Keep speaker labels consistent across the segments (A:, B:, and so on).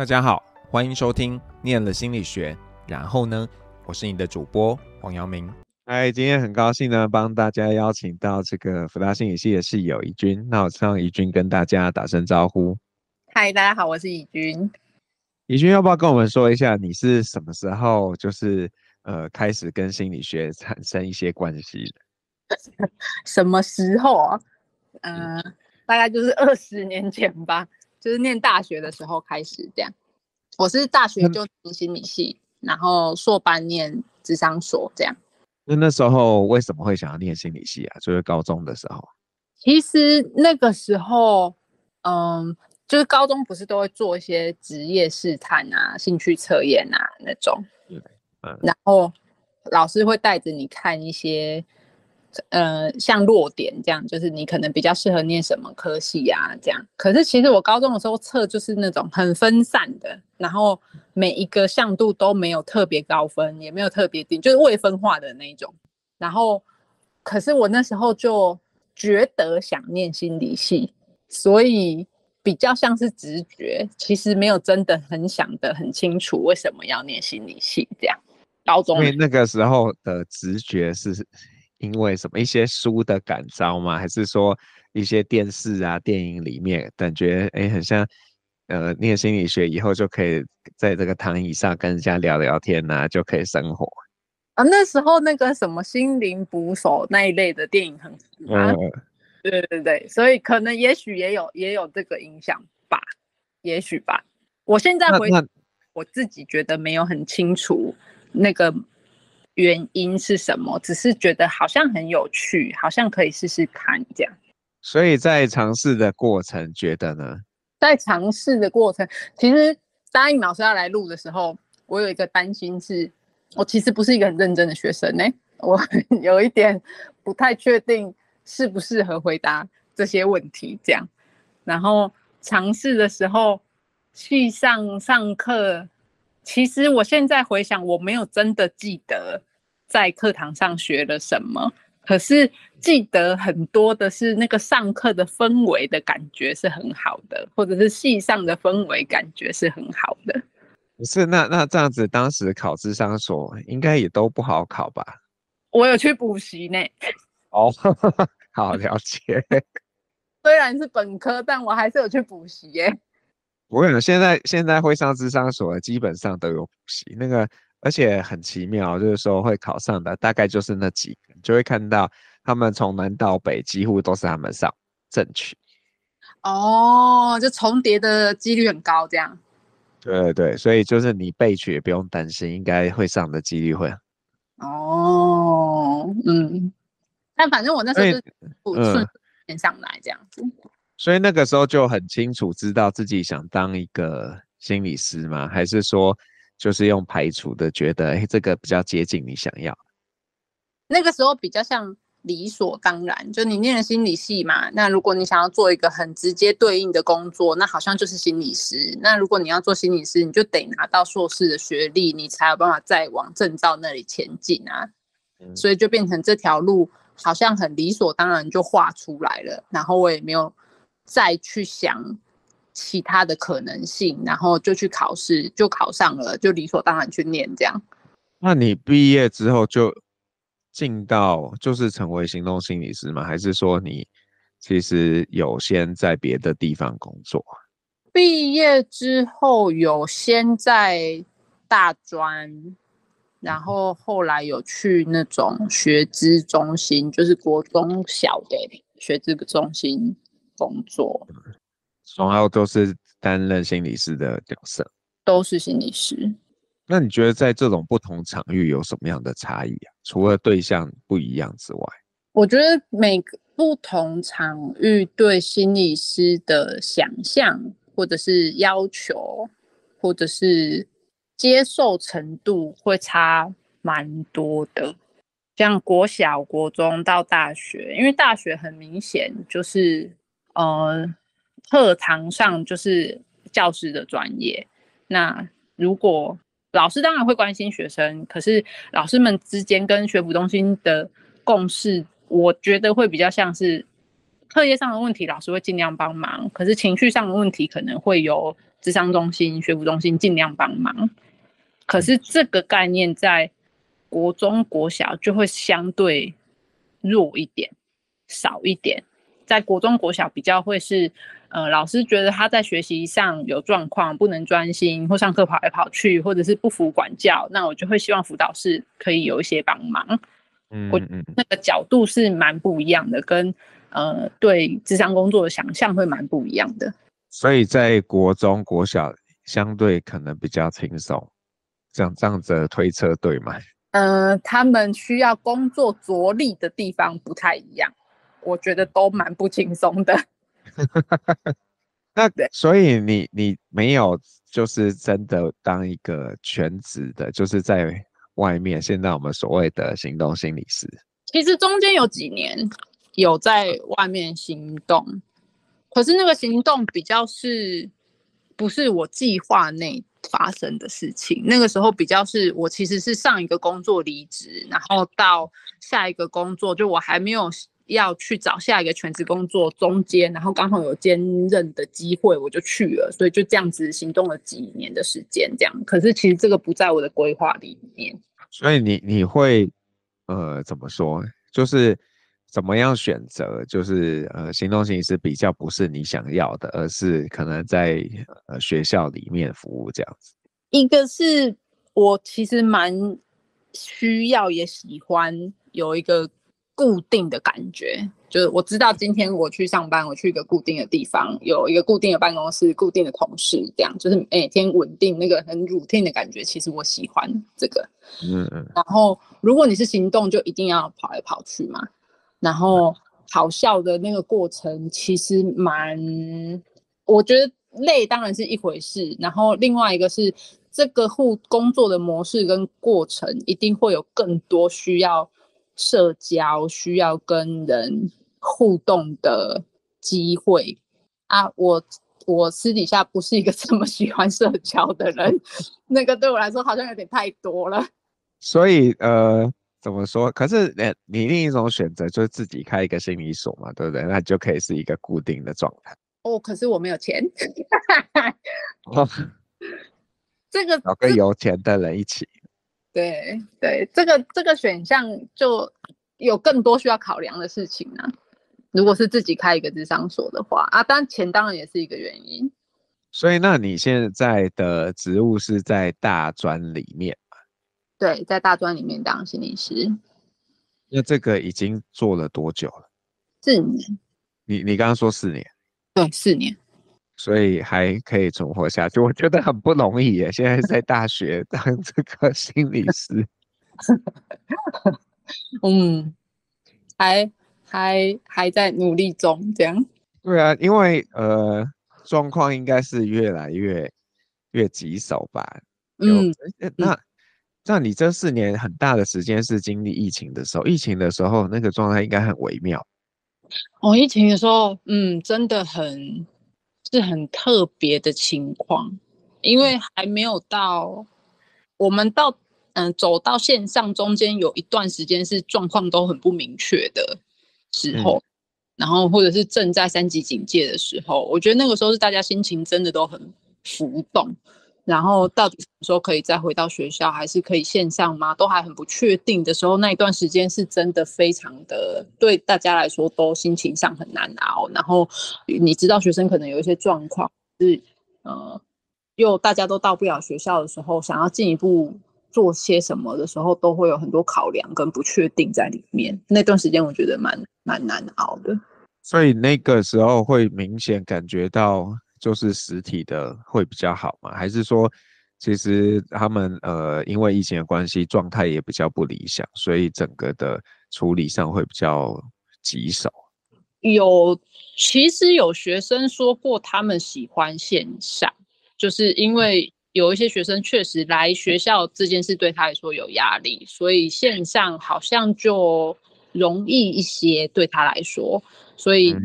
A: 大家好，欢迎收听《念了心理学》，然后呢，我是你的主播黄阳明。
B: 嗨，今天很高兴呢，帮大家邀请到这个福大心理系的室友怡君。那我让怡君跟大家打声招呼。
C: 嗨，大家好，我是怡君。
B: 怡君要不要跟我们说一下，你是什么时候就是呃开始跟心理学产生一些关系的？
C: 什么时候啊？嗯、呃，大概就是二十年前吧。就是念大学的时候开始这样，我是大学就读心理系，嗯、然后硕班念智商所这样。
B: 那那时候为什么会想要念心理系啊？就是高中的时候。
C: 其实那个时候，嗯，就是高中不是都会做一些职业试探啊、兴趣测验啊那种，嗯，然后老师会带着你看一些。呃，像弱点这样，就是你可能比较适合念什么科系啊，这样。可是其实我高中的时候测就是那种很分散的，然后每一个项度都没有特别高分，也没有特别低，就是未分化的那一种。然后，可是我那时候就觉得想念心理系，所以比较像是直觉，其实没有真的很想得很清楚为什么要念心理系这样。高中，
B: 因为那个时候的直觉是。因为什么一些书的感召吗？还是说一些电视啊、电影里面感觉哎，很像呃，念心理学以后就可以在这个躺椅上跟人家聊聊天呐、啊，就可以生活
C: 啊。那时候那个什么心灵捕手那一类的电影很火啊。嗯、对对对，所以可能也许也有也有这个影响吧，也许吧。我现在回我自己觉得没有很清楚那个。原因是什么？只是觉得好像很有趣，好像可以试试看这样。
B: 所以在尝试的过程，觉得呢？
C: 在尝试的过程，其实答应老师要来录的时候，我有一个担心是，我其实不是一个很认真的学生呢、欸。我有一点不太确定适不适合回答这些问题这样。然后尝试的时候，去上上课。其实我现在回想，我没有真的记得在课堂上学了什么，可是记得很多的是那个上课的氛围的感觉是很好的，或者是系上的氛围感觉是很好的。
B: 不是，那那这样子，当时考智商所应该也都不好考吧？
C: 我有去补习呢。
B: 哦，好了解。
C: 虽然是本科，但我还是有去补习耶。
B: 我跟你讲，现在现在会上智商所的基本上都有补习，那个而且很奇妙，就是说会考上的大概就是那几个，就会看到他们从南到北几乎都是他们上正取。
C: 哦，就重叠的几率很高，这样。
B: 对对对，所以就是你备取也不用担心，应该会上的几率会。
C: 哦，嗯，但反正我那时候是不顺便上来这样子。
B: 所以那个时候就很清楚知道自己想当一个心理师吗？还是说就是用排除的，觉得哎，这个比较接近你想要？
C: 那个时候比较像理所当然，就你念了心理系嘛。那如果你想要做一个很直接对应的工作，那好像就是心理师。那如果你要做心理师，你就得拿到硕士的学历，你才有办法再往证照那里前进啊。嗯。所以就变成这条路好像很理所当然就画出来了。然后我也没有。再去想其他的可能性，然后就去考试，就考上了，就理所当然去念这样。
B: 那你毕业之后就进到就是成为行动心理师吗？还是说你其实有先在别的地方工作？
C: 毕业之后有先在大专，然后后来有去那种学资中心，就是国中小的学资中心。工作，
B: 然后都是担任心理师的角色，
C: 都是心理师。
B: 那你觉得在这种不同场域有什么样的差异啊？除了对象不一样之外，
C: 我觉得每个不同场域对心理师的想象，或者是要求，或者是接受程度会差蛮多的。像国小、国中到大学，因为大学很明显就是。呃，课堂上就是教师的专业。那如果老师当然会关心学生，可是老师们之间跟学辅中心的共识，我觉得会比较像是课业上的问题，老师会尽量帮忙。可是情绪上的问题，可能会由智商中心、学辅中心尽量帮忙。可是这个概念在国中、国小就会相对弱一点，少一点。在国中、国小比较会是，呃，老师觉得他在学习上有状况，不能专心，或上课跑来跑去，或者是不服管教，那我就会希望辅导室可以有一些帮忙。嗯，我那个角度是蛮不一样的，跟呃对智商工作的想象会蛮不一样的。
B: 所以在国中、国小相对可能比较轻松，这样这样子的推测对吗？
C: 呃，他们需要工作着力的地方不太一样。我觉得都蛮不轻松的。
B: 那所以你你没有就是真的当一个全职的，就是在外面。现在我们所谓的行动心理师，
C: 其实中间有几年有在外面行动，可是那个行动比较是不是我计划内发生的事情？那个时候比较是我其实是上一个工作离职，然后到下一个工作，就我还没有。要去找下一个全职工作，中间然后刚好有兼任的机会，我就去了，所以就这样子行动了几年的时间，这样。可是其实这个不在我的规划里面。
B: 所以你你会呃怎么说？就是怎么样选择？就是呃行动型是比较不是你想要的，而是可能在呃学校里面服务这样子。
C: 一个是我其实蛮需要也喜欢有一个。固定的感觉，就是我知道今天我去上班，我去一个固定的地方，有一个固定的办公室，固定的同事，这样就是每天稳定那个很 routine 的感觉。其实我喜欢这个，嗯嗯。然后如果你是行动，就一定要跑来跑去嘛。然后好笑的那个过程，其实蛮，我觉得累当然是一回事。然后另外一个是这个互工作的模式跟过程，一定会有更多需要。社交需要跟人互动的机会啊，我我私底下不是一个 这么喜欢社交的人，那个对我来说好像有点太多了。
B: 所以呃，怎么说？可是呃，你另一种选择就是自己开一个心理所嘛，对不对？那就可以是一个固定的状态。
C: 哦，可是我没有钱。
B: 哦，
C: 这个
B: 找跟有钱的人一起。
C: 对对，这个这个选项就有更多需要考量的事情呢、啊。如果是自己开一个智商所的话啊，当然钱当然也是一个原因。
B: 所以，那你现在的职务是在大专里面吗？
C: 对，在大专里面当心理师。
B: 那这个已经做了多久了？
C: 四年。
B: 你你刚刚说四年？
C: 对，四年。
B: 所以还可以存活下去，我觉得很不容易耶。现在在大学当这个心理师，
C: 嗯，还还还在努力中，这样。
B: 对啊，因为呃，状况应该是越来越越棘手吧。嗯，那那你这四年很大的时间是经历疫情的时候，疫情的时候那个状态应该很微妙。
C: 哦，疫情的时候，嗯，真的很。是很特别的情况，因为还没有到我们到嗯、呃、走到线上中间有一段时间是状况都很不明确的时候，嗯、然后或者是正在三级警戒的时候，我觉得那个时候是大家心情真的都很浮动。然后到底什么时候可以再回到学校，还是可以线上吗？都还很不确定的时候，那一段时间是真的非常的对大家来说都心情上很难熬。然后你知道学生可能有一些状况是呃，又大家都到不了学校的时候，想要进一步做些什么的时候，都会有很多考量跟不确定在里面。那段时间我觉得蛮蛮难熬的。
B: 所以那个时候会明显感觉到。就是实体的会比较好吗？还是说，其实他们呃，因为疫情的关系，状态也比较不理想，所以整个的处理上会比较棘手。
C: 有，其实有学生说过，他们喜欢线上，就是因为有一些学生确实来学校这件事对他来说有压力，所以线上好像就容易一些对他来说，所以。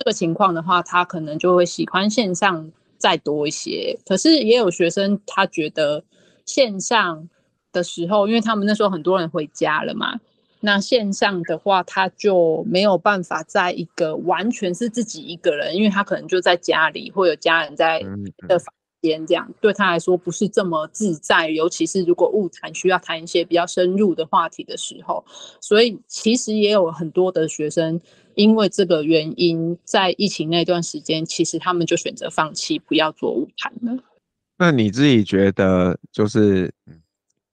C: 嗯这个情况的话，他可能就会喜欢线上再多一些。可是也有学生他觉得线上的时候，因为他们那时候很多人回家了嘛，那线上的话他就没有办法在一个完全是自己一个人，因为他可能就在家里，会有家人在的房间，这样对他来说不是这么自在，尤其是如果物谈需要谈一些比较深入的话题的时候，所以其实也有很多的学生因为这个原因，在疫情那段时间，其实他们就选择放弃，不要做舞台了。
B: 那你自己觉得，就是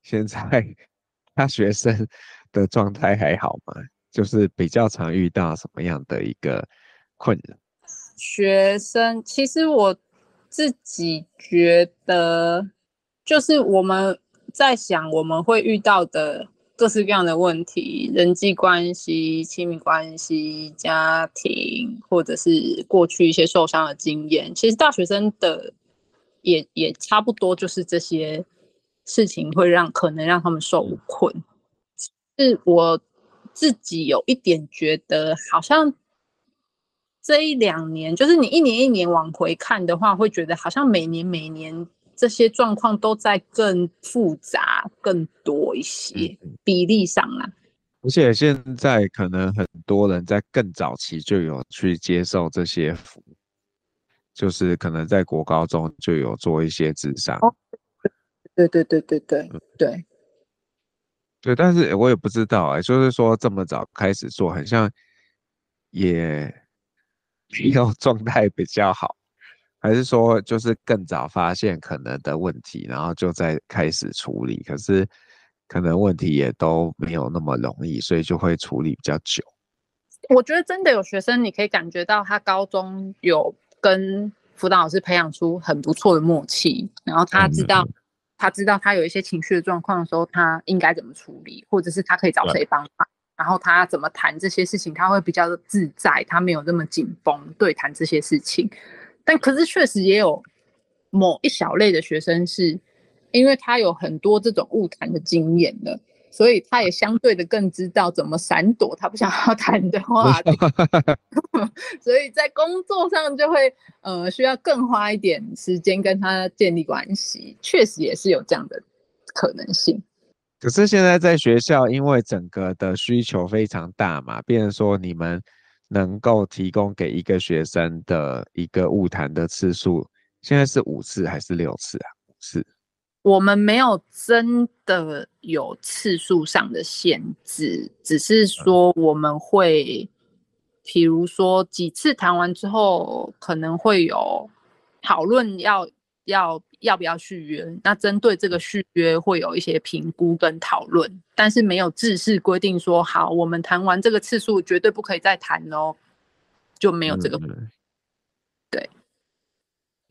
B: 现在 他学生的状态还好吗？就是比较常遇到什么样的一个困扰？
C: 学生其实我自己觉得，就是我们在想我们会遇到的各式各样的问题，人际关系、亲密关系、家庭，或者是过去一些受伤的经验。其实大学生的也也差不多，就是这些事情会让可能让他们受困。是我自己有一点觉得，好像。这一两年，就是你一年一年往回看的话，会觉得好像每年每年这些状况都在更复杂、更多一些比例上啊。
B: 而且现在可能很多人在更早期就有去接受这些服务，就是可能在国高中就有做一些智商。
C: 哦，对对对对对对
B: 对，但是我也不知道哎，就是说这么早开始做，很像也。没有状态比较好，还是说就是更早发现可能的问题，然后就在开始处理？可是可能问题也都没有那么容易，所以就会处理比较久。
C: 我觉得真的有学生，你可以感觉到他高中有跟辅导老师培养出很不错的默契，然后他知道、嗯、他知道他有一些情绪的状况的时候，他应该怎么处理，或者是他可以找谁帮忙。然后他怎么谈这些事情，他会比较自在，他没有那么紧绷对谈这些事情。但可是确实也有某一小类的学生是，因为他有很多这种误谈的经验的，所以他也相对的更知道怎么闪躲他不想要谈的话题。所以在工作上就会呃需要更花一点时间跟他建立关系，确实也是有这样的可能性。
B: 可是现在在学校，因为整个的需求非常大嘛，变成说你们能够提供给一个学生的一个晤谈的次数，现在是五次还是六次啊？五次。
C: 我们没有真的有次数上的限制，只是说我们会，比如说几次谈完之后，可能会有讨论要。要要不要续约？那针对这个续约会有一些评估跟讨论，但是没有制式规定说好，我们谈完这个次数绝对不可以再谈哦，就没有这个。嗯、对，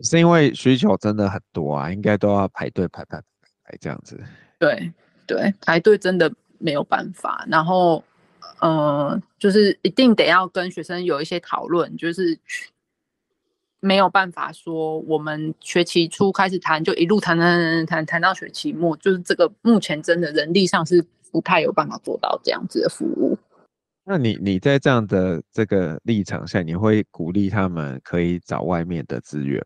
B: 是因为需求真的很多啊，应该都要排队排排排这样子。
C: 对对，排队真的没有办法。然后，嗯、呃，就是一定得要跟学生有一些讨论，就是。没有办法说，我们学期初开始谈，就一路谈谈谈谈谈到学期末，就是这个目前真的人力上是不太有办法做到这样子的服务。
B: 那你你在这样的这个立场下，你会鼓励他们可以找外面的资源？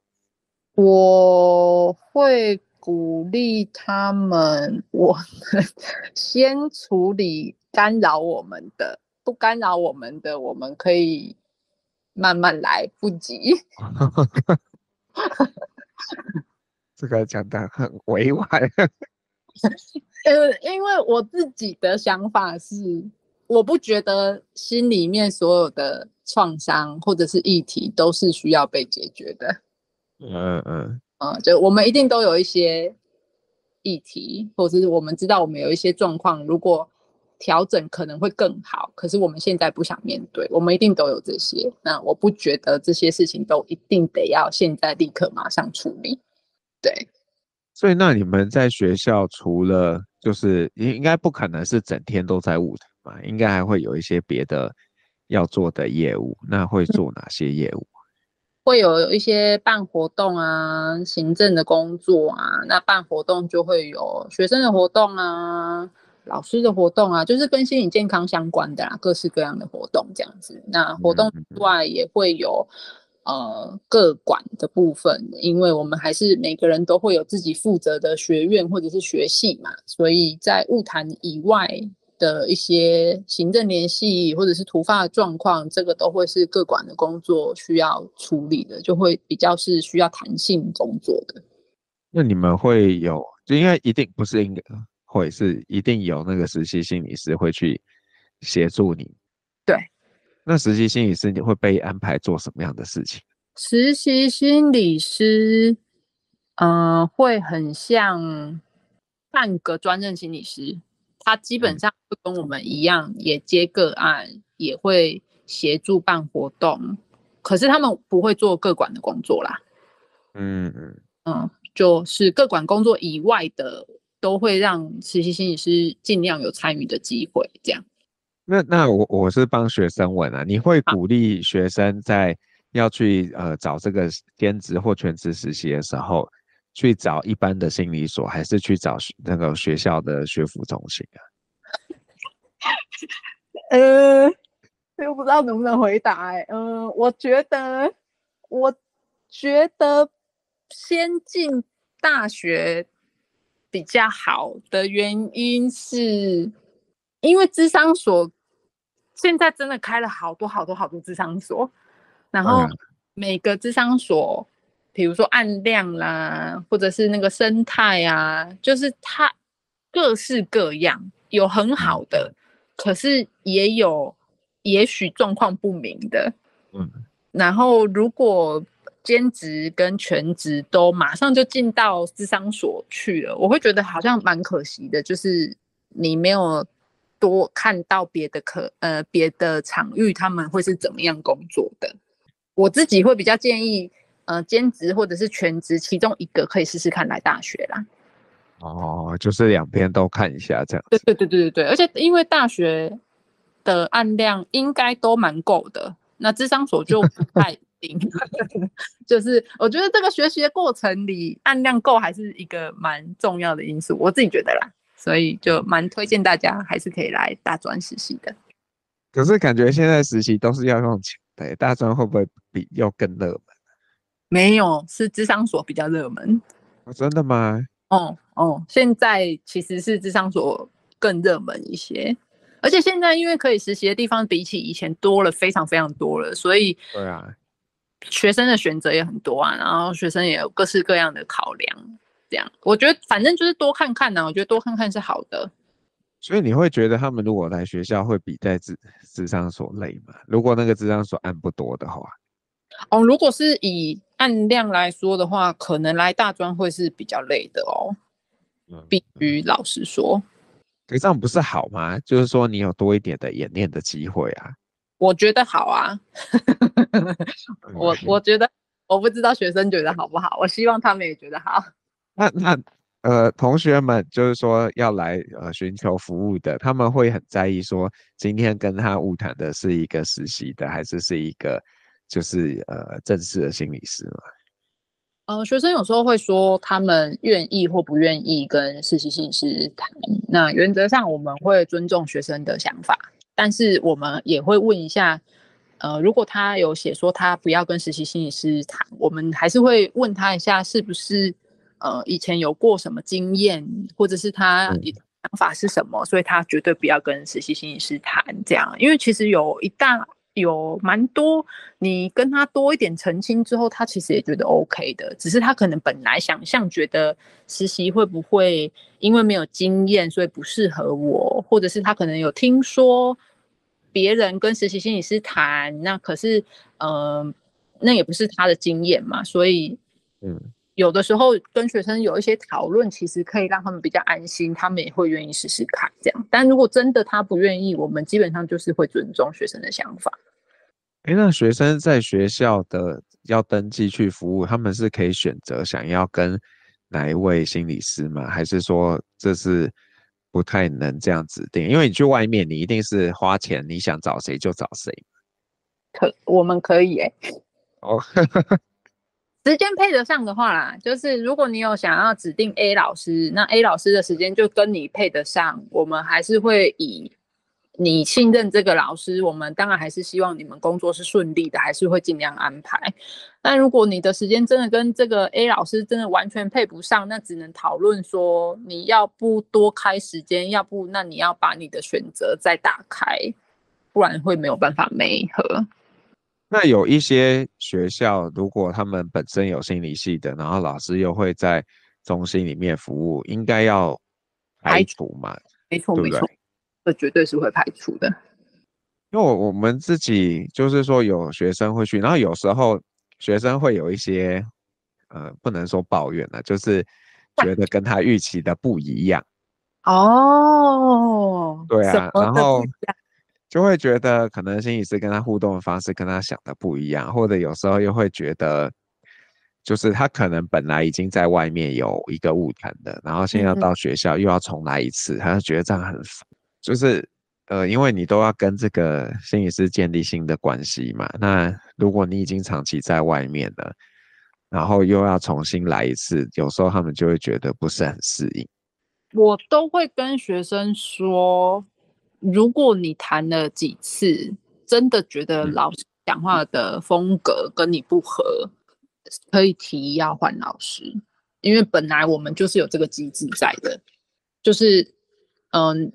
C: 我会鼓励他们，我们 先处理干扰我们的，不干扰我们的，我们可以。慢慢来，不急。
B: 这个讲的很委婉。
C: 呃，因为我自己的想法是，我不觉得心里面所有的创伤或者是议题都是需要被解决的。
B: 嗯嗯
C: 嗯，就我们一定都有一些议题，或者是我们知道我们有一些状况，如果。调整可能会更好，可是我们现在不想面对，我们一定都有这些。那我不觉得这些事情都一定得要现在立刻马上处理。对，
B: 所以那你们在学校除了就是应应该不可能是整天都在舞台嘛，应该还会有一些别的要做的业务。那会做哪些业务？
C: 会有一些办活动啊，行政的工作啊。那办活动就会有学生的活动啊。老师的活动啊，就是跟心理健康相关的啦，各式各样的活动这样子。那活动之外也会有呃各管的部分，因为我们还是每个人都会有自己负责的学院或者是学系嘛，所以在物谈以外的一些行政联系或者是突发的状况，这个都会是各管的工作需要处理的，就会比较是需要弹性工作的。
B: 那你们会有，就应该一定不是应该会是一定有那个实习心理师会去协助你。
C: 对。
B: 那实习心理师你会被安排做什么样的事情？
C: 实习心理师，嗯、呃，会很像半个专任心理师，他基本上会跟我们一样，也接个案，也会协助办活动，可是他们不会做各管的工作啦。嗯嗯嗯，就是各管工作以外的，都会让实习心理师尽量有参与的机会。这样。
B: 那那我我是帮学生问啊，你会鼓励学生在要去呃找这个兼职或全职实习的时候，去找一般的心理所，还是去找那个学校的学府中心啊？
C: 呃，我不知道能不能回答哎、欸，嗯、呃，我觉得，我觉得。先进大学比较好的原因是，因为智商所现在真的开了好多好多好多智商所，然后每个智商所，比如说按量啦，或者是那个生态啊，就是它各式各样，有很好的，可是也有也许状况不明的。嗯，然后如果。兼职跟全职都马上就进到智商所去了，我会觉得好像蛮可惜的，就是你没有多看到别的可呃别的场域他们会是怎么样工作的。我自己会比较建议，呃兼职或者是全职其中一个可以试试看来大学啦。
B: 哦，就是两边都看一下这样。
C: 对对对对对对，而且因为大学的案量应该都蛮够的，那智商所就不太。就是我觉得这个学习的过程里，按量够还是一个蛮重要的因素，我自己觉得啦，所以就蛮推荐大家还是可以来大专实习的。
B: 可是感觉现在实习都是要用钱的，大专会不会比又更热门？
C: 没有，是智商所比较热门。
B: 哦，真的吗？
C: 哦哦，现在其实是智商所更热门一些。而且现在因为可以实习的地方比起以前多了非常非常多了，所以对啊。学生的选择也很多啊，然后学生也有各式各样的考量，这样我觉得反正就是多看看呢、啊，我觉得多看看是好的。
B: 所以你会觉得他们如果来学校会比在咨咨商所累吗？如果那个智商所按不多的话，
C: 哦，如果是以按量来说的话，可能来大专会是比较累的哦。嗯，必须老实说，
B: 可这样不是好吗？就是说你有多一点的演练的机会啊。
C: 我觉得好啊，我我觉得我不知道学生觉得好不好，我希望他们也觉得好。
B: 那那呃，同学们就是说要来呃寻求服务的，他们会很在意说今天跟他晤谈的是一个实习的，还是是一个就是呃正式的心理师吗？
C: 呃，学生有时候会说他们愿意或不愿意跟实习心理师谈，那原则上我们会尊重学生的想法。但是我们也会问一下，呃，如果他有写说他不要跟实习心理师谈，我们还是会问他一下，是不是呃以前有过什么经验，或者是他想法是什么，所以他绝对不要跟实习心理师谈这样。因为其实有一大有蛮多，你跟他多一点澄清之后，他其实也觉得 OK 的，只是他可能本来想象觉得实习会不会因为没有经验，所以不适合我，或者是他可能有听说。别人跟实习心理师谈，那可是，嗯、呃，那也不是他的经验嘛，所以，嗯，有的时候跟学生有一些讨论，其实可以让他们比较安心，他们也会愿意试试看这样。但如果真的他不愿意，我们基本上就是会尊重学生的想法。
B: 哎，那学生在学校的要登记去服务，他们是可以选择想要跟哪一位心理师吗？还是说这是？不太能这样指定，因为你去外面，你一定是花钱，你想找谁就找谁。
C: 可我们可以哎、欸，
B: 哦，
C: 时间配得上的话啦，就是如果你有想要指定 A 老师，那 A 老师的时间就跟你配得上，我们还是会以。你信任这个老师，我们当然还是希望你们工作是顺利的，还是会尽量安排。但如果你的时间真的跟这个 A 老师真的完全配不上，那只能讨论说你要不多开时间，要不那你要把你的选择再打开，不然会没有办法媒合。
B: 那有一些学校，如果他们本身有心理系的，然后老师又会在中心里面服务，应该要排除嘛？
C: 没错，没错，这绝对是会排除的。
B: 因为我我们自己就是说有学生会去，然后有时候学生会有一些，呃，不能说抱怨了，就是觉得跟他预期的不一样。
C: 哦，
B: 对啊，然后就会觉得可能心理师跟他互动的方式跟他想的不一样，或者有时候又会觉得，就是他可能本来已经在外面有一个误谈的，然后现在要到学校又要重来一次，嗯、他就觉得这样很烦，就是。呃，因为你都要跟这个心理师建立新的关系嘛，那如果你已经长期在外面了，然后又要重新来一次，有时候他们就会觉得不是很适应。
C: 我都会跟学生说，如果你谈了几次，真的觉得老师讲话的风格跟你不合，嗯、可以提议要换老师，因为本来我们就是有这个机制在的，就是嗯。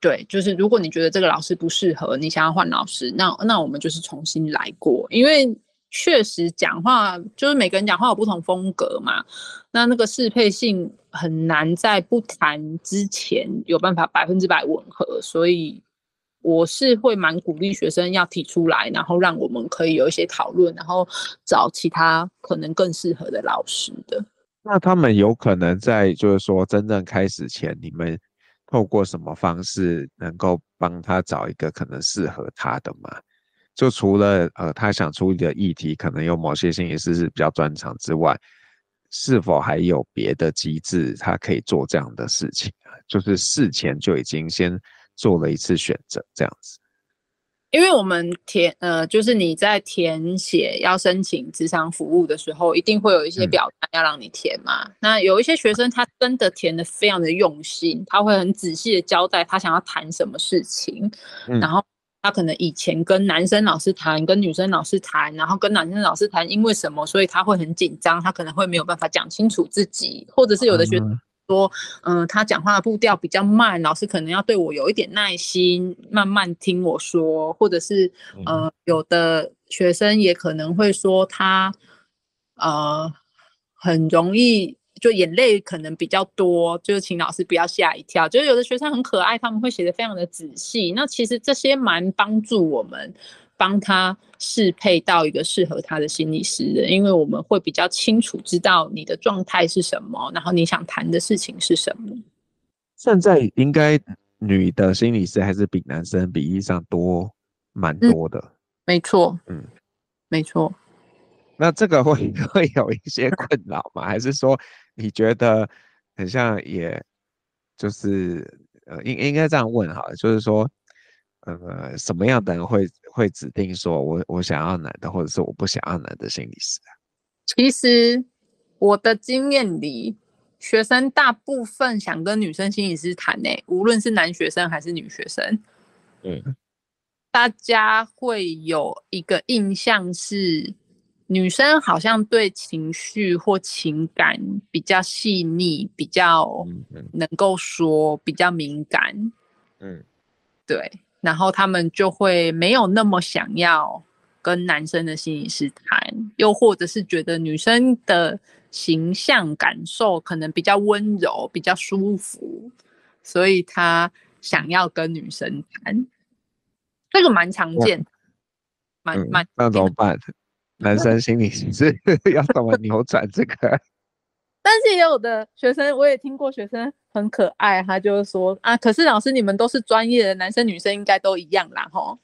C: 对，就是如果你觉得这个老师不适合，你想要换老师，那那我们就是重新来过。因为确实讲话就是每个人讲话有不同风格嘛，那那个适配性很难在不谈之前有办法百分之百吻合，所以我是会蛮鼓励学生要提出来，然后让我们可以有一些讨论，然后找其他可能更适合的老师的。
B: 那他们有可能在就是说真正开始前，你们。透过什么方式能够帮他找一个可能适合他的嘛？就除了呃他想处理的议题，可能有某些心理师是比较专长之外，是否还有别的机制，他可以做这样的事情啊？就是事前就已经先做了一次选择，这样子。
C: 因为我们填呃，就是你在填写要申请职场服务的时候，一定会有一些表单要让你填嘛。嗯、那有一些学生他真的填的非常的用心，他会很仔细的交代他想要谈什么事情，嗯、然后他可能以前跟男生老师谈，跟女生老师谈，然后跟男生老师谈，因为什么，所以他会很紧张，他可能会没有办法讲清楚自己，或者是有的学生。嗯说，嗯、呃，他讲话的步调比较慢，老师可能要对我有一点耐心，慢慢听我说，或者是，呃，有的学生也可能会说他，呃，很容易就眼泪可能比较多，就请老师不要吓一跳。就是有的学生很可爱，他们会写的非常的仔细，那其实这些蛮帮助我们。帮他适配到一个适合他的心理师的，因为我们会比较清楚知道你的状态是什么，然后你想谈的事情是什么。
B: 现在应该女的心理师还是比男生比例上多蛮多的。嗯，
C: 没错，嗯，没错。
B: 那这个会 会有一些困扰吗？还是说你觉得很像，也就是呃，应应该这样问哈，就是说。呃，什么样的人会会指定说我我想要男的，或者是我不想要男的心理师啊？
C: 其实我的经验里，学生大部分想跟女生心理师谈呢，无论是男学生还是女学生，
B: 嗯，
C: 大家会有一个印象是，女生好像对情绪或情感比较细腻，比较能够说，比较敏感，嗯，对。然后他们就会没有那么想要跟男生的心理师谈，又或者是觉得女生的形象感受可能比较温柔、比较舒服，所以他想要跟女生谈。这个蛮常见，蛮蛮、嗯。
B: 那怎么办？男生心理师 要怎么扭转这个？
C: 但是也有的学生，我也听过学生很可爱，他就是说啊，可是老师你们都是专业的，男生女生应该都一样啦，吼，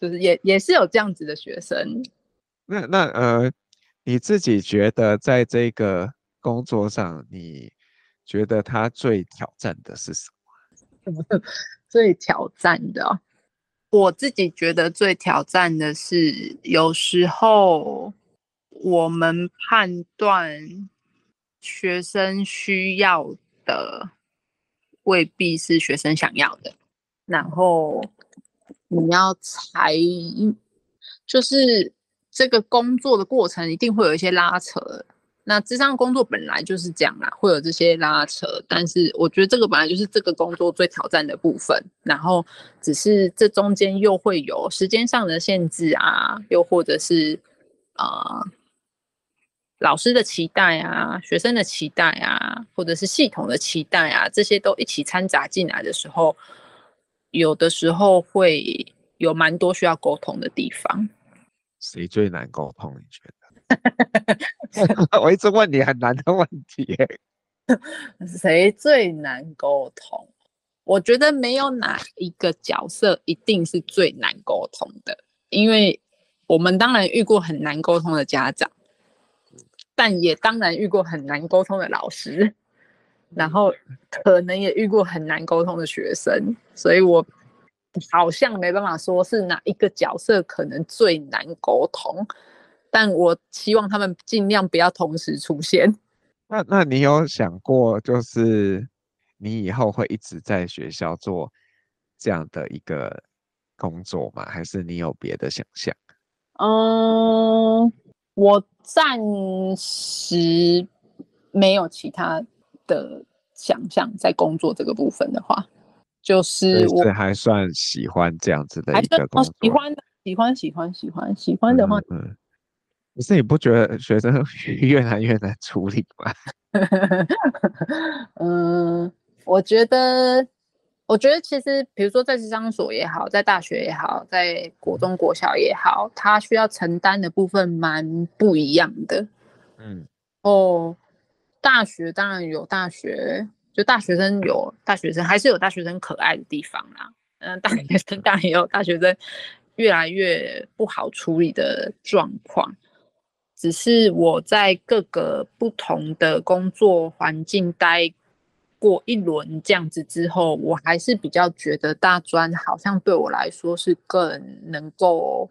C: 就是也也是有这样子的学生。
B: 那那呃，你自己觉得在这个工作上，你觉得他最挑战的是什么？
C: 最挑战的哦，我自己觉得最挑战的是，有时候我们判断。学生需要的未必是学生想要的，然后你要才就是这个工作的过程一定会有一些拉扯。那智商工作本来就是这样啦，会有这些拉扯。但是我觉得这个本来就是这个工作最挑战的部分。然后只是这中间又会有时间上的限制啊，又或者是啊。老师的期待啊，学生的期待啊，或者是系统的期待啊，这些都一起掺杂进来的时候，有的时候会有蛮多需要沟通的地方。
B: 谁最难沟通？你觉得？我一直问你很难的问题。
C: 谁最难沟通？我觉得没有哪一个角色一定是最难沟通的，因为我们当然遇过很难沟通的家长。但也当然遇过很难沟通的老师，然后可能也遇过很难沟通的学生，所以我好像没办法说是哪一个角色可能最难沟通，但我希望他们尽量不要同时出现。
B: 那那你有想过，就是你以后会一直在学校做这样的一个工作吗？还是你有别的想象？
C: 嗯。我暂时没有其他的想象，在工作这个部分的话，就是我
B: 还算喜欢这样子的一个工作，
C: 喜欢的，喜欢，喜欢，喜欢，喜欢的话，
B: 嗯，可是你不觉得学生 越来越难处理吗？
C: 嗯，我觉得。我觉得其实，比如说在职商所也好，在大学也好，在国中、国小也好，他需要承担的部分蛮不一样的。嗯，哦，大学当然有大学，就大学生有大学生，还是有大学生可爱的地方啦。嗯，大学生当然也有大学生越来越不好处理的状况。只是我在各个不同的工作环境待。过一轮这样子之后，我还是比较觉得大专好像对我来说是更能够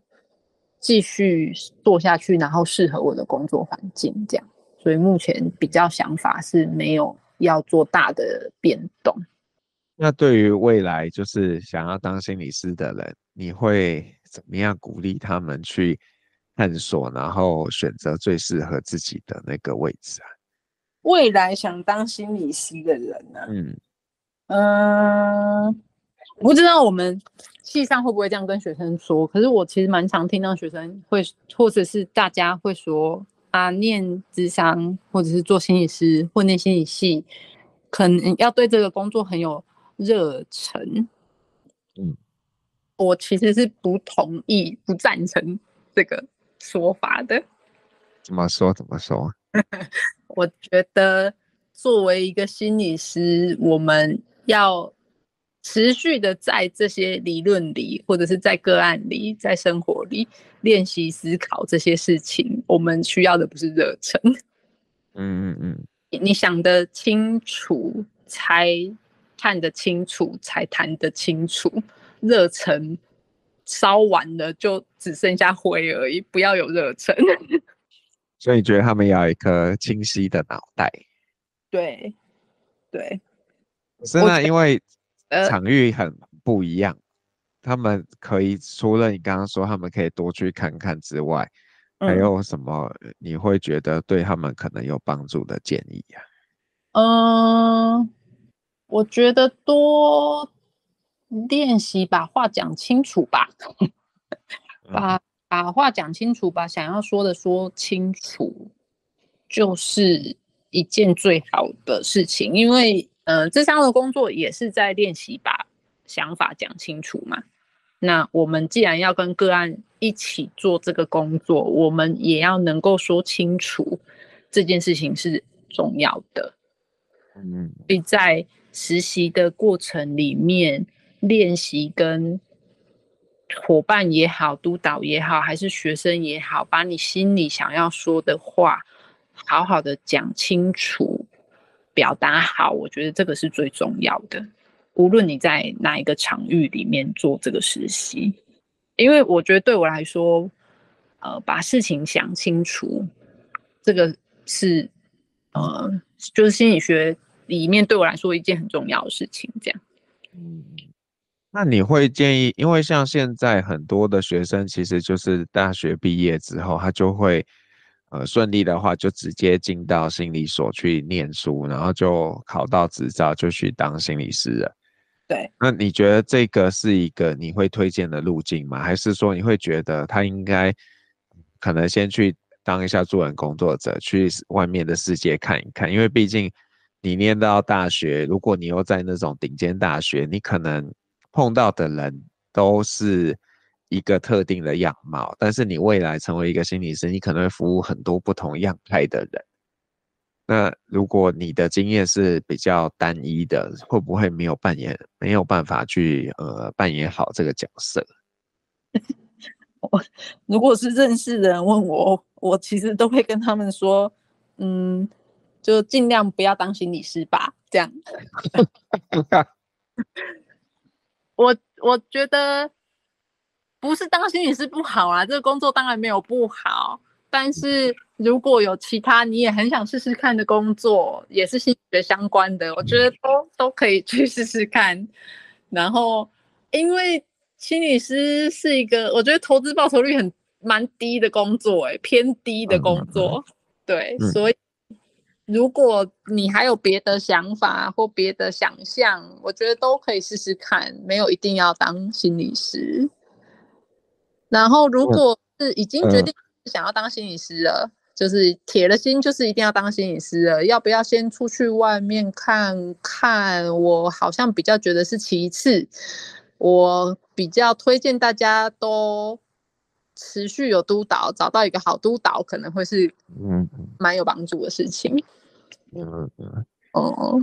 C: 继续做下去，然后适合我的工作环境这样。所以目前比较想法是没有要做大的变动。
B: 那对于未来就是想要当心理师的人，你会怎么样鼓励他们去探索，然后选择最适合自己的那个位置啊？
C: 未来想当心理师的人呢、啊？嗯嗯，我不知道我们系上会不会这样跟学生说。可是我其实蛮常听到学生会，或者是大家会说啊，念智商或者是做心理师或念心理系，可能要对这个工作很有热忱。嗯，我其实是不同意、不赞成这个说法的。
B: 怎么说？怎么说？
C: 我觉得，作为一个心理师，我们要持续的在这些理论里，或者是在个案里，在生活里练习思考这些事情。我们需要的不是热忱，嗯嗯嗯，你想得清楚，才看得清楚，才谈得清楚。热忱烧完了，就只剩下灰而已。不要有热忱。
B: 所以你觉得他们要有一颗清晰的脑袋？
C: 对，对。
B: 是那因为场域很不一样，呃、他们可以除了你刚刚说他们可以多去看看之外，嗯、还有什么你会觉得对他们可能有帮助的建议呀、
C: 啊？嗯、呃，我觉得多练习把话讲清楚吧，把。把话讲清楚，把想要说的说清楚，就是一件最好的事情。因为，呃，智商的工作也是在练习把想法讲清楚嘛。那我们既然要跟个案一起做这个工作，我们也要能够说清楚这件事情是重要的。嗯，所以在实习的过程里面练习跟。伙伴也好，督导也好，还是学生也好，把你心里想要说的话，好好的讲清楚，表达好，我觉得这个是最重要的。无论你在哪一个场域里面做这个实习，因为我觉得对我来说，呃，把事情想清楚，这个是，呃，就是心理学里面对我来说一件很重要的事情。这样，嗯。
B: 那你会建议，因为像现在很多的学生，其实就是大学毕业之后，他就会，呃，顺利的话就直接进到心理所去念书，然后就考到执照，就去当心理师了。
C: 对。
B: 那你觉得这个是一个你会推荐的路径吗？还是说你会觉得他应该可能先去当一下助人工作者，去外面的世界看一看。因为毕竟你念到大学，如果你又在那种顶尖大学，你可能碰到的人都是一个特定的样貌。但是你未来成为一个心理师，你可能会服务很多不同样态的人。那如果你的经验是比较单一的，会不会没有扮演，没有办法去呃扮演好这个角色？
C: 我如果是认识的人问我，我其实都会跟他们说，嗯，就尽量不要当心理师吧，这样。我我觉得不是当心理师不好啊，这个工作当然没有不好，但是。如果有其他你也很想试试看的工作，也是心理学相关的，我觉得都都可以去试试看。然后，因为心理师是一个，我觉得投资报酬率很蛮低的工作，欸，诶，偏低的工作。对，所以如果你还有别的想法或别的想象，我觉得都可以试试看，没有一定要当心理师。然后，如果是已经决定想要当心理师了。就是铁了心，就是一定要当心理师了。要不要先出去外面看看？我好像比较觉得是其次。我比较推荐大家都持续有督导，找到一个好督导，可能会是嗯蛮有帮助的事情。
B: 嗯嗯哦。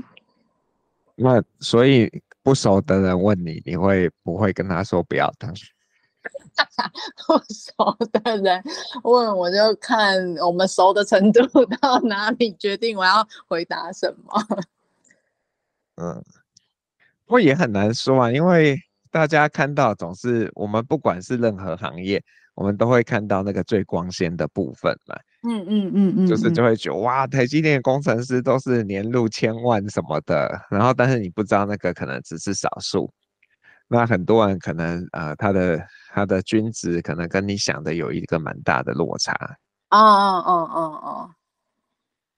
B: 那所以不熟的人问你，你会不会跟他说不要当？
C: 不熟的人问我，就看我们熟的程度到哪里，决定我要回答什么。
B: 嗯，不过也很难说啊，因为大家看到总是我们不管是任何行业，我们都会看到那个最光鲜的部分嘛。
C: 嗯嗯嗯嗯，
B: 就是就会觉得哇，台积电的工程师都是年入千万什么的，然后但是你不知道那个可能只是少数。那很多人可能呃，他的他的均值可能跟你想的有一个蛮大的落差。
C: 哦哦哦哦哦，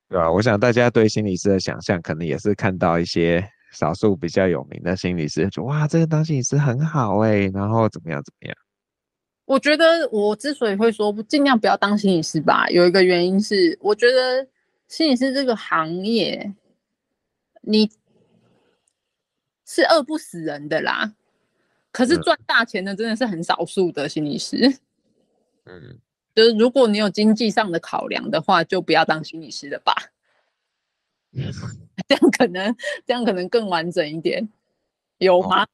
B: 对吧？我想大家对心理师的想象，可能也是看到一些少数比较有名的心理师，就哇，这个当心理师很好哎、欸，然后怎么样怎么样？
C: 我觉得我之所以会说尽量不要当心理师吧，有一个原因是，我觉得心理师这个行业，你是饿不死人的啦。可是赚大钱的真的是很少数的心理师，嗯，就是如果你有经济上的考量的话，就不要当心理师了吧。嗯，这样可能这样可能更完整一点，有吗？
B: 哦，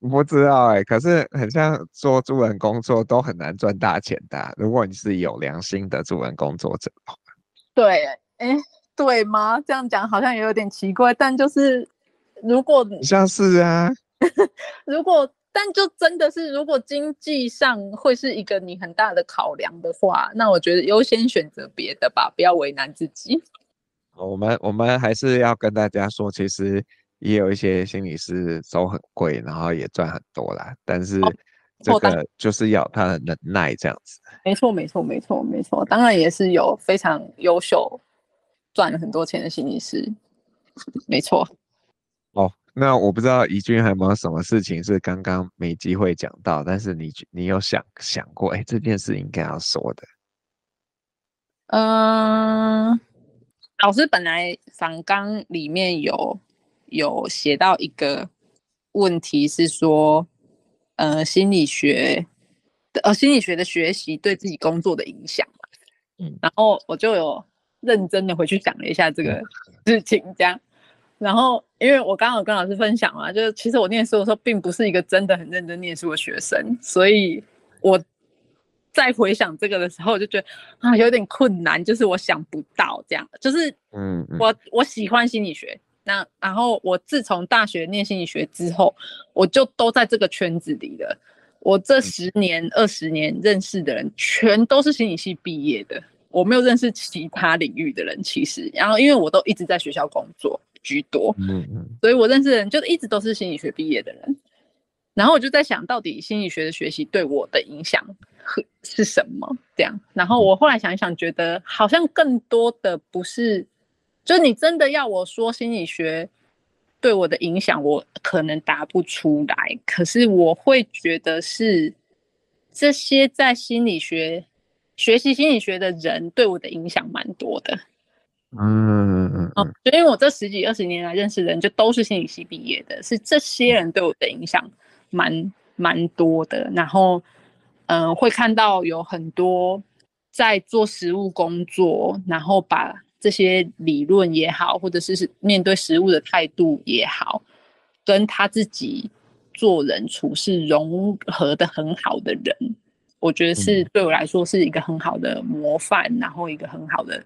B: 不知道哎，欸，可是很像做助人工作都很难赚大钱的啊。如果你是有良心的助人工作者，
C: 对，哎，对吗？这样讲好像也有点奇怪，但就是如果
B: 像是啊。
C: 如果，但就真的是，如果经济上会是一个你很大的考量的话，那我觉得优先选择别的吧，不要为难自己。
B: 我们我们还是要跟大家说，其实也有一些心理师收很贵，然后也赚很多啦。但是这个就是要他的能耐这样子。
C: 没错，没错，没错，没错。当然也是有非常优秀、赚了很多钱的心理师。没错。
B: 哦。那我不知道怡君还有没有什么事情是刚刚没机会讲到，但是你你有想想过，哎、欸，这件事应该要说的。
C: 嗯、呃，老师本来访纲里面有有写到一个问题是说，呃，心理学的呃心理学的学习对自己工作的影响嘛。嗯，然后我就有认真的回去想了一下这个事情，这样。然后，因为我刚刚有跟老师分享嘛，就是其实我念书的时候并不是一个真的很认真念书的学生，所以我在回想这个的时候，我就觉得啊有点困难，就是我想不到这样，就是嗯，我我喜欢心理学，那然后我自从大学念心理学之后，我就都在这个圈子里了。我这十年二十年认识的人，全都是心理系毕业的，我没有认识其他领域的人，其实，然后因为我都一直在学校工作。居多，嗯嗯，所以我认识的人就一直都是心理学毕业的人，然后我就在想到底心理学的学习对我的影响是什么？这样，然后我后来想一想，觉得好像更多的不是，就你真的要我说心理学对我的影响，我可能答不出来。可是我会觉得是这些在心理学学习心理学的人对我的影响蛮多的。
B: 嗯嗯嗯嗯，
C: 就因为我这十几二十年来认识的人，就都是心理系毕业的，是这些人对我的影响蛮蛮多的。然后，嗯、呃，会看到有很多在做实务工作，然后把这些理论也好，或者是面对食物的态度也好，跟他自己做人处事融合的很好的人，我觉得是对我来说是一个很好的模范，然后一个很好的。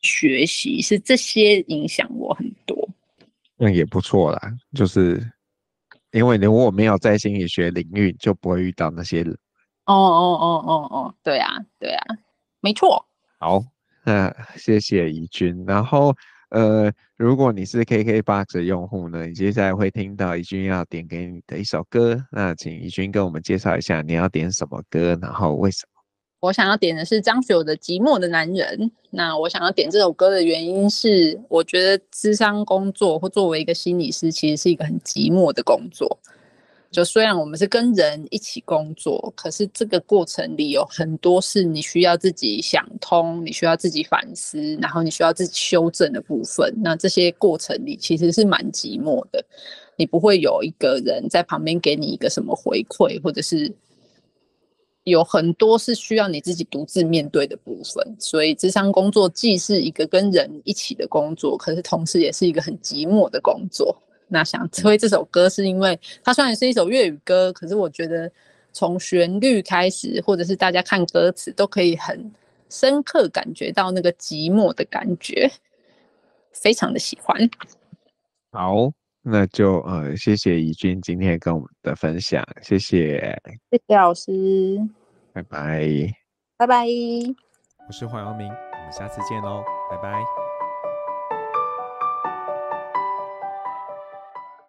C: 学习是这些影响我很多，
B: 那也不错啦。就是因为如果没有在心理学领域，就不会遇到那些人。
C: 哦哦哦哦哦，对啊对啊，没错。
B: 好，那 谢谢怡君。然后呃，如果你是 KKBOX 的用户呢，你接下来会听到怡君要点给你的一首歌。那请怡君跟我们介绍一下你要点什么歌，然后为什么？
C: 我想要点的是张学友的《寂寞的男人》。那我想要点这首歌的原因是，我觉得咨商工作或作为一个心理师，其实是一个很寂寞的工作。就虽然我们是跟人一起工作，可是这个过程里有很多是你需要自己想通，你需要自己反思，然后你需要自己修正的部分。那这些过程里其实是蛮寂寞的，你不会有一个人在旁边给你一个什么回馈，或者是。有很多是需要你自己独自面对的部分，所以智商工作既是一个跟人一起的工作，可是同时也是一个很寂寞的工作。那想推这首歌，是因为它虽然是一首粤语歌，可是我觉得从旋律开始，或者是大家看歌词，都可以很深刻感觉到那个寂寞的感觉，非常的喜欢。
B: 好，那就呃，谢谢怡君今天跟我们的分享，谢谢，
C: 谢谢老师。
B: 拜拜，
C: 拜拜。
A: 我是黄阳明，我们下次见喽，拜拜。